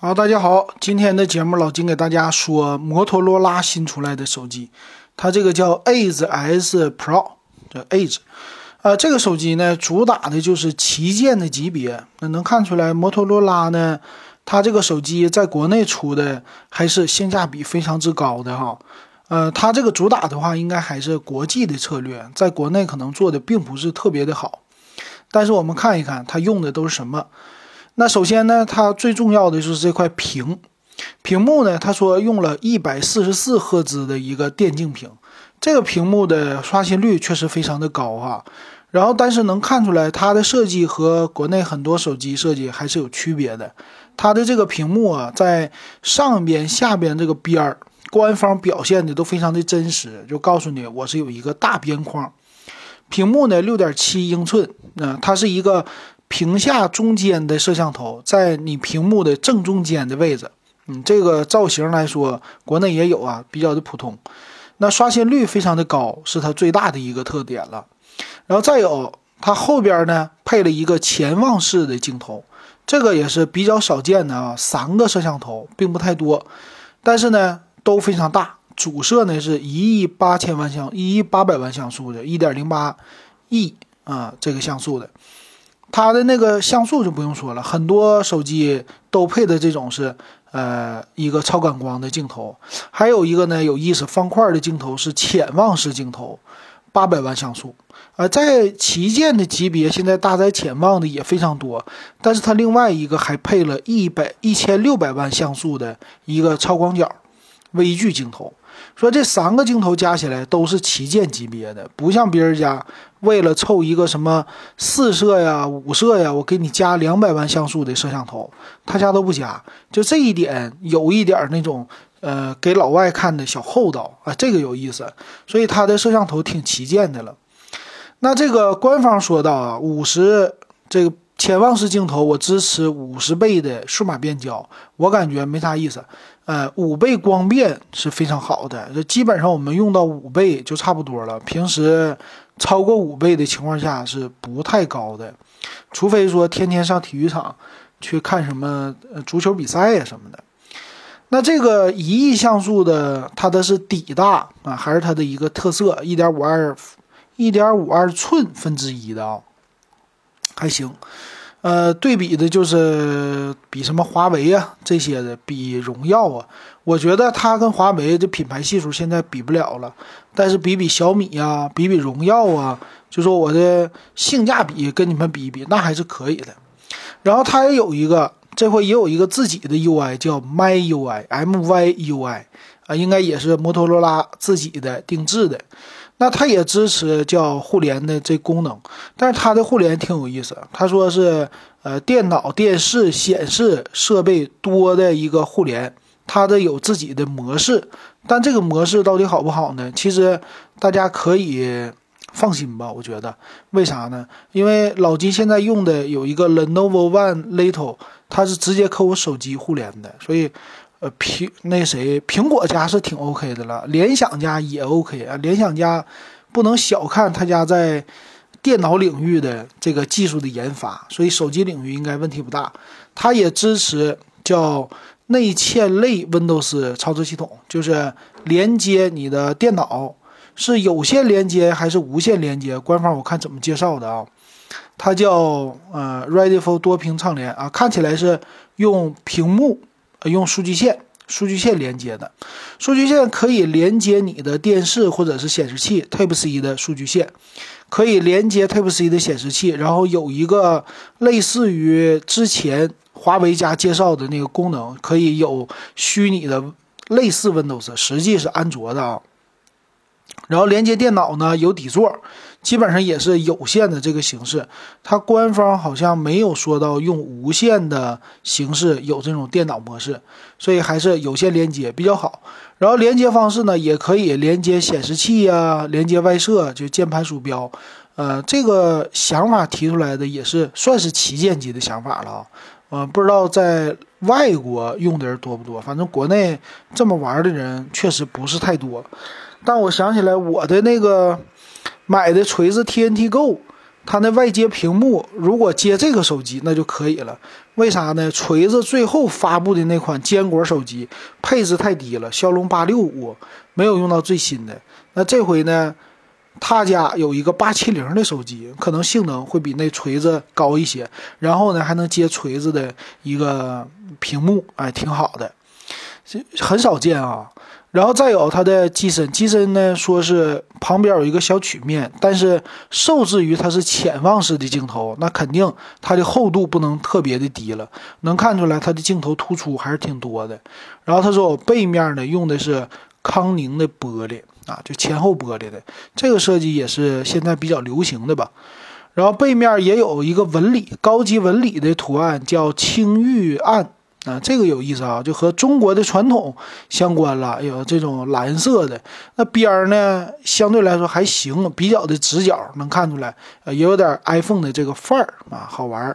好，大家好，今天的节目老金给大家说摩托罗拉新出来的手机，它这个叫 Edge S Pro，叫 Edge，呃，这个手机呢主打的就是旗舰的级别。那能看出来，摩托罗拉呢，它这个手机在国内出的还是性价比非常之高的哈。呃，它这个主打的话，应该还是国际的策略，在国内可能做的并不是特别的好。但是我们看一看，它用的都是什么？那首先呢，它最重要的就是这块屏，屏幕呢，他说用了一百四十四赫兹的一个电竞屏，这个屏幕的刷新率确实非常的高啊。然后，但是能看出来它的设计和国内很多手机设计还是有区别的。它的这个屏幕啊，在上边、下边这个边儿，官方表现的都非常的真实，就告诉你我是有一个大边框，屏幕呢六点七英寸，啊，它是一个。屏下中间的摄像头在你屏幕的正中间的位置，嗯，这个造型来说，国内也有啊，比较的普通。那刷新率非常的高，是它最大的一个特点了。然后再有，它后边呢配了一个潜望式的镜头，这个也是比较少见的啊，三个摄像头并不太多，但是呢都非常大。主摄呢是一亿八千万像，一亿八百万像素的，一点零八亿啊这个像素的。它的那个像素就不用说了，很多手机都配的这种是，呃，一个超感光的镜头，还有一个呢有意思，方块的镜头是潜望式镜头，八百万像素，啊，在旗舰的级别，现在搭载潜望的也非常多，但是它另外一个还配了一百一千六百万像素的一个超广角微距镜头。说这三个镜头加起来都是旗舰级别的，不像别人家为了凑一个什么四摄呀、五摄呀，我给你加两百万像素的摄像头，他家都不加。就这一点有一点那种呃给老外看的小厚道啊，这个有意思。所以它的摄像头挺旗舰的了。那这个官方说到啊，五十这个。潜望式镜头，我支持五十倍的数码变焦，我感觉没啥意思。呃，五倍光变是非常好的，这基本上我们用到五倍就差不多了。平时超过五倍的情况下是不太高的，除非说天天上体育场去看什么足球比赛呀什么的。那这个一亿像素的，它的是底大啊，还是它的一个特色？一点五二，一点五二寸分之一的啊。还行，呃，对比的就是比什么华为啊这些的，比荣耀啊，我觉得它跟华为这品牌系数现在比不了了，但是比比小米呀，比比荣耀啊，就说我的性价比跟你们比一比，那还是可以的。然后它也有一个，这回也有一个自己的 UI，叫 MyUI，MyUI 啊，应该也是摩托罗拉自己的定制的。那它也支持叫互联的这功能，但是它的互联挺有意思。他说是呃电脑、电视、显示设备多的一个互联，它的有自己的模式。但这个模式到底好不好呢？其实大家可以放心吧，我觉得。为啥呢？因为老金现在用的有一个 Lenovo One Little，它是直接和我手机互联的，所以。呃，苹那谁，苹果家是挺 OK 的了，联想家也 OK 啊。联想家不能小看他家在电脑领域的这个技术的研发，所以手机领域应该问题不大。它也支持叫内嵌类 Windows 操作系统，就是连接你的电脑是有线连接还是无线连接？官方我看怎么介绍的啊？它叫呃 Ready for 多屏畅联啊，看起来是用屏幕。用数据线，数据线连接的，数据线可以连接你的电视或者是显示器，Type C 的数据线，可以连接 Type C 的显示器，然后有一个类似于之前华为家介绍的那个功能，可以有虚拟的类似 Windows，实际是安卓的啊。然后连接电脑呢，有底座。基本上也是有线的这个形式，它官方好像没有说到用无线的形式有这种电脑模式，所以还是有线连接比较好。然后连接方式呢，也可以连接显示器呀，连接外设，就键盘鼠标。呃，这个想法提出来的也是算是旗舰级的想法了啊。不知道在外国用的人多不多，反正国内这么玩的人确实不是太多。但我想起来我的那个。买的锤子 TNT Go，它那外接屏幕如果接这个手机那就可以了。为啥呢？锤子最后发布的那款坚果手机配置太低了，骁龙八六五没有用到最新的。那这回呢，他家有一个八七零的手机，可能性能会比那锤子高一些。然后呢，还能接锤子的一个屏幕，哎，挺好的，这很少见啊。然后再有它的机身，机身呢说是旁边有一个小曲面，但是受制于它是潜望式的镜头，那肯定它的厚度不能特别的低了，能看出来它的镜头突出还是挺多的。然后他说我背面呢用的是康宁的玻璃啊，就前后玻璃的，这个设计也是现在比较流行的吧。然后背面也有一个纹理，高级纹理的图案叫青玉案。啊，这个有意思啊，就和中国的传统相关了。有这种蓝色的，那边儿呢，相对来说还行，比较的直角，能看出来，呃，也有点 iPhone 的这个范儿啊，好玩。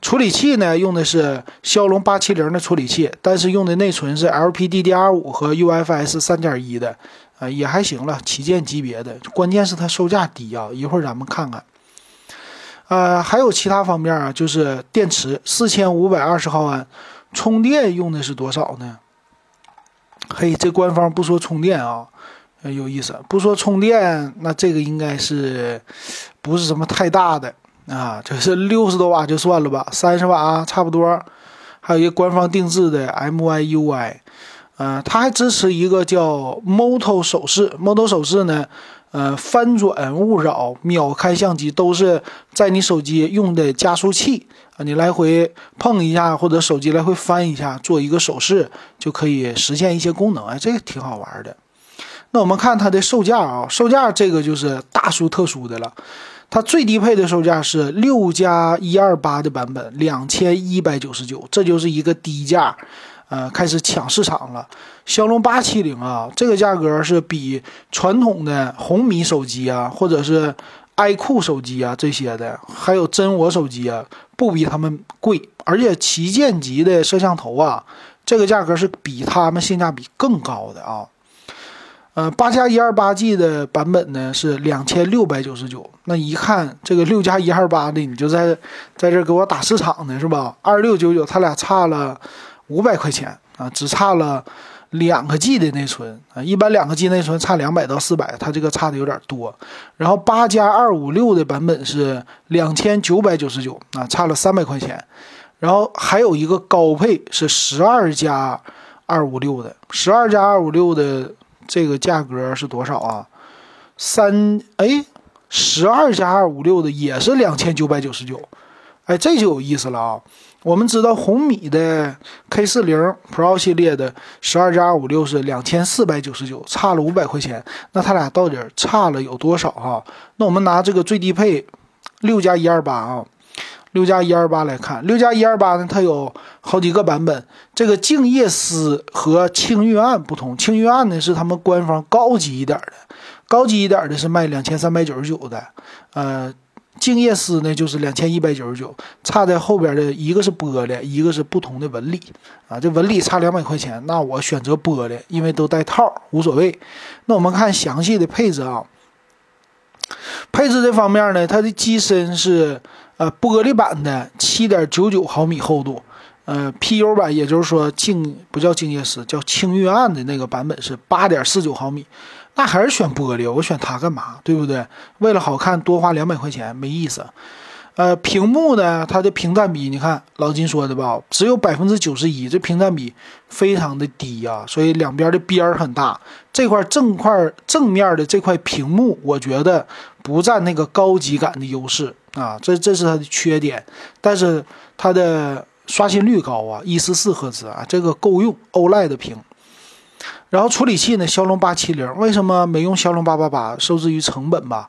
处理器呢，用的是骁龙八七零的处理器，但是用的内存是 LPDDR5 和 UFS 三点一的，啊，也还行了，旗舰级别的。关键是它售价低啊，一会儿咱们看看。呃，还有其他方面啊，就是电池四千五百二十毫安。充电用的是多少呢？嘿，这官方不说充电啊，有意思。不说充电，那这个应该是不是什么太大的啊？就是六十多瓦就算了吧，三十瓦差不多。还有一个官方定制的 MyUI，呃，它还支持一个叫 Moto 手势，Moto 手势呢。呃，翻转、勿扰、秒开相机都是在你手机用的加速器啊，你来回碰一下或者手机来回翻一下，做一个手势就可以实现一些功能。哎，这个挺好玩的。那我们看它的售价啊，售价这个就是大殊特殊的了。它最低配的售价是六加一二八的版本，两千一百九十九，这就是一个低价。呃，开始抢市场了。骁龙八七零啊，这个价格是比传统的红米手机啊，或者是 iQOO 手机啊这些的，还有真我手机啊，不比他们贵。而且旗舰级的摄像头啊，这个价格是比他们性价比更高的啊。呃，八加一二八 G 的版本呢是两千六百九十九。那一看这个六加一二八的，你就在在这给我打市场呢是吧？二六九九，它俩差了。五百块钱啊，只差了两个 G 的内存啊，一般两个 G 内存差两百到四百，它这个差的有点多。然后八加二五六的版本是两千九百九十九啊，差了三百块钱。然后还有一个高配是十二加二五六的，十二加二五六的这个价格是多少啊？三哎，十二加二五六的也是两千九百九十九，哎，这就有意思了啊。我们知道红米的 K 四零 Pro 系列的十二加二五六是两千四百九十九，差了五百块钱。那它俩到底差了有多少哈？那我们拿这个最低配六加一二八啊，六加一二八来看，六加一二八呢，它有好几个版本。这个静夜思和青玉案不同，青玉案呢是他们官方高级一点的，高级一点的是卖两千三百九十九的，呃。静夜思呢，就是两千一百九十九，差在后边的一个是玻璃，一个是不同的纹理啊。这纹理差两百块钱，那我选择玻璃，因为都带套，无所谓。那我们看详细的配置啊，配置这方面呢，它的机身是呃玻璃版的，七点九九毫米厚度，呃 PU 版，也就是说静不叫静夜思，叫清玉案的那个版本是八点四九毫米。那还是选玻璃，我选它干嘛？对不对？为了好看多花两百块钱没意思。呃，屏幕呢，它的屏占比，你看老金说的吧，只有百分之九十一，这屏占比非常的低呀。所以两边的边儿很大，这块正块正面的这块屏幕，我觉得不占那个高级感的优势啊，这这是它的缺点。但是它的刷新率高啊，一四四赫兹啊，这个够用，OLED 屏。然后处理器呢？骁龙八七零为什么没用骁龙八八八？受制于成本吧。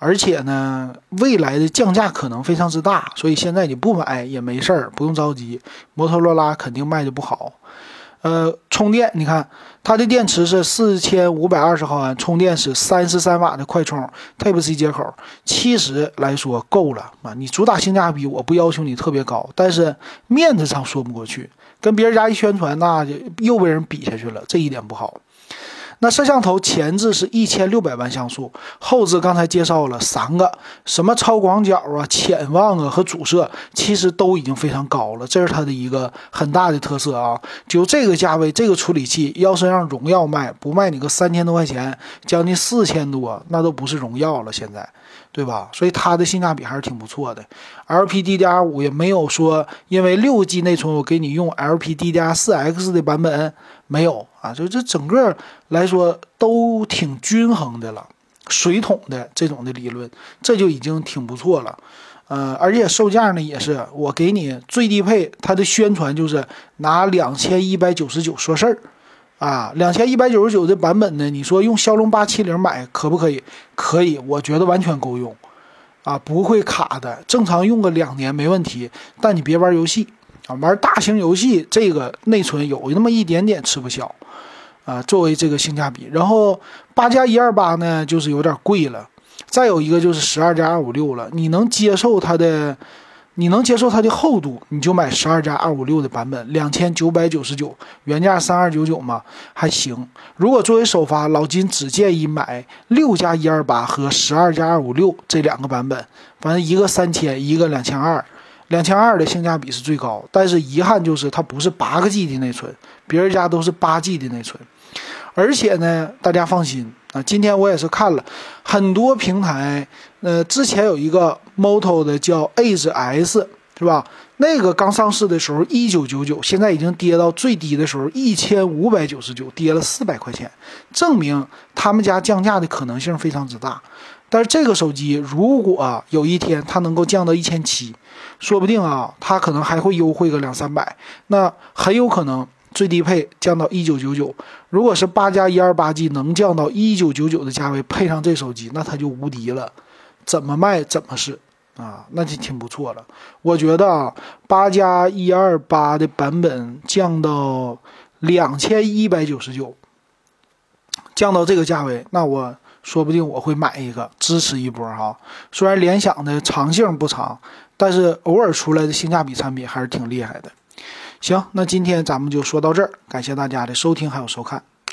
而且呢，未来的降价可能非常之大，所以现在你不买也没事儿，不用着急。摩托罗拉肯定卖的不好。呃，充电，你看它的电池是四千五百二十毫安，充电是三十三瓦的快充，Type C 接口，其实来说够了啊。你主打性价比，我不要求你特别高，但是面子上说不过去。跟别人家一宣传，那就又被人比下去了，这一点不好。那摄像头前置是一千六百万像素，后置刚才介绍了三个，什么超广角啊、潜望啊和主摄，其实都已经非常高了，这是它的一个很大的特色啊。就这个价位，这个处理器，要是让荣耀卖，不卖你个三千多块钱，将近四千多，那都不是荣耀了，现在。对吧？所以它的性价比还是挺不错的。LPDDR5 也没有说因为六 G 内存我给你用 LPDDR4X 的版本没有啊，就这整个来说都挺均衡的了，水桶的这种的理论，这就已经挺不错了。呃，而且售价呢也是我给你最低配，它的宣传就是拿两千一百九十九说事儿。啊，两千一百九十九的版本呢？你说用骁龙八七零买可不可以？可以，我觉得完全够用，啊，不会卡的，正常用个两年没问题。但你别玩游戏啊，玩大型游戏这个内存有那么一点点吃不消，啊，作为这个性价比。然后八加一二八呢，就是有点贵了。再有一个就是十二加二五六了，你能接受它的？你能接受它的厚度，你就买十二加二五六的版本，两千九百九十九，原价三二九九嘛，还行。如果作为首发，老金只建议买六加一二八和十二加二五六这两个版本，反正一个三千，一个两千二，两千二的性价比是最高。但是遗憾就是它不是八个 G 的内存，别人家都是八 G 的内存。而且呢，大家放心啊，今天我也是看了很多平台，呃，之前有一个 Moto 的叫 Edge S，是吧？那个刚上市的时候一九九九，现在已经跌到最低的时候一千五百九十九，跌了四百块钱，证明他们家降价的可能性非常之大。但是这个手机如果有一天它能够降到一千七，说不定啊，它可能还会优惠个两三百，那很有可能。最低配降到一九九九，如果是八加一二八 G 能降到一九九九的价位，配上这手机，那它就无敌了，怎么卖怎么是啊，那就挺不错了。我觉得啊，八加一二八的版本降到两千一百九十九，降到这个价位，那我说不定我会买一个支持一波哈。虽然联想的长性不长，但是偶尔出来的性价比产品还是挺厉害的。行，那今天咱们就说到这儿，感谢大家的收听还有收看。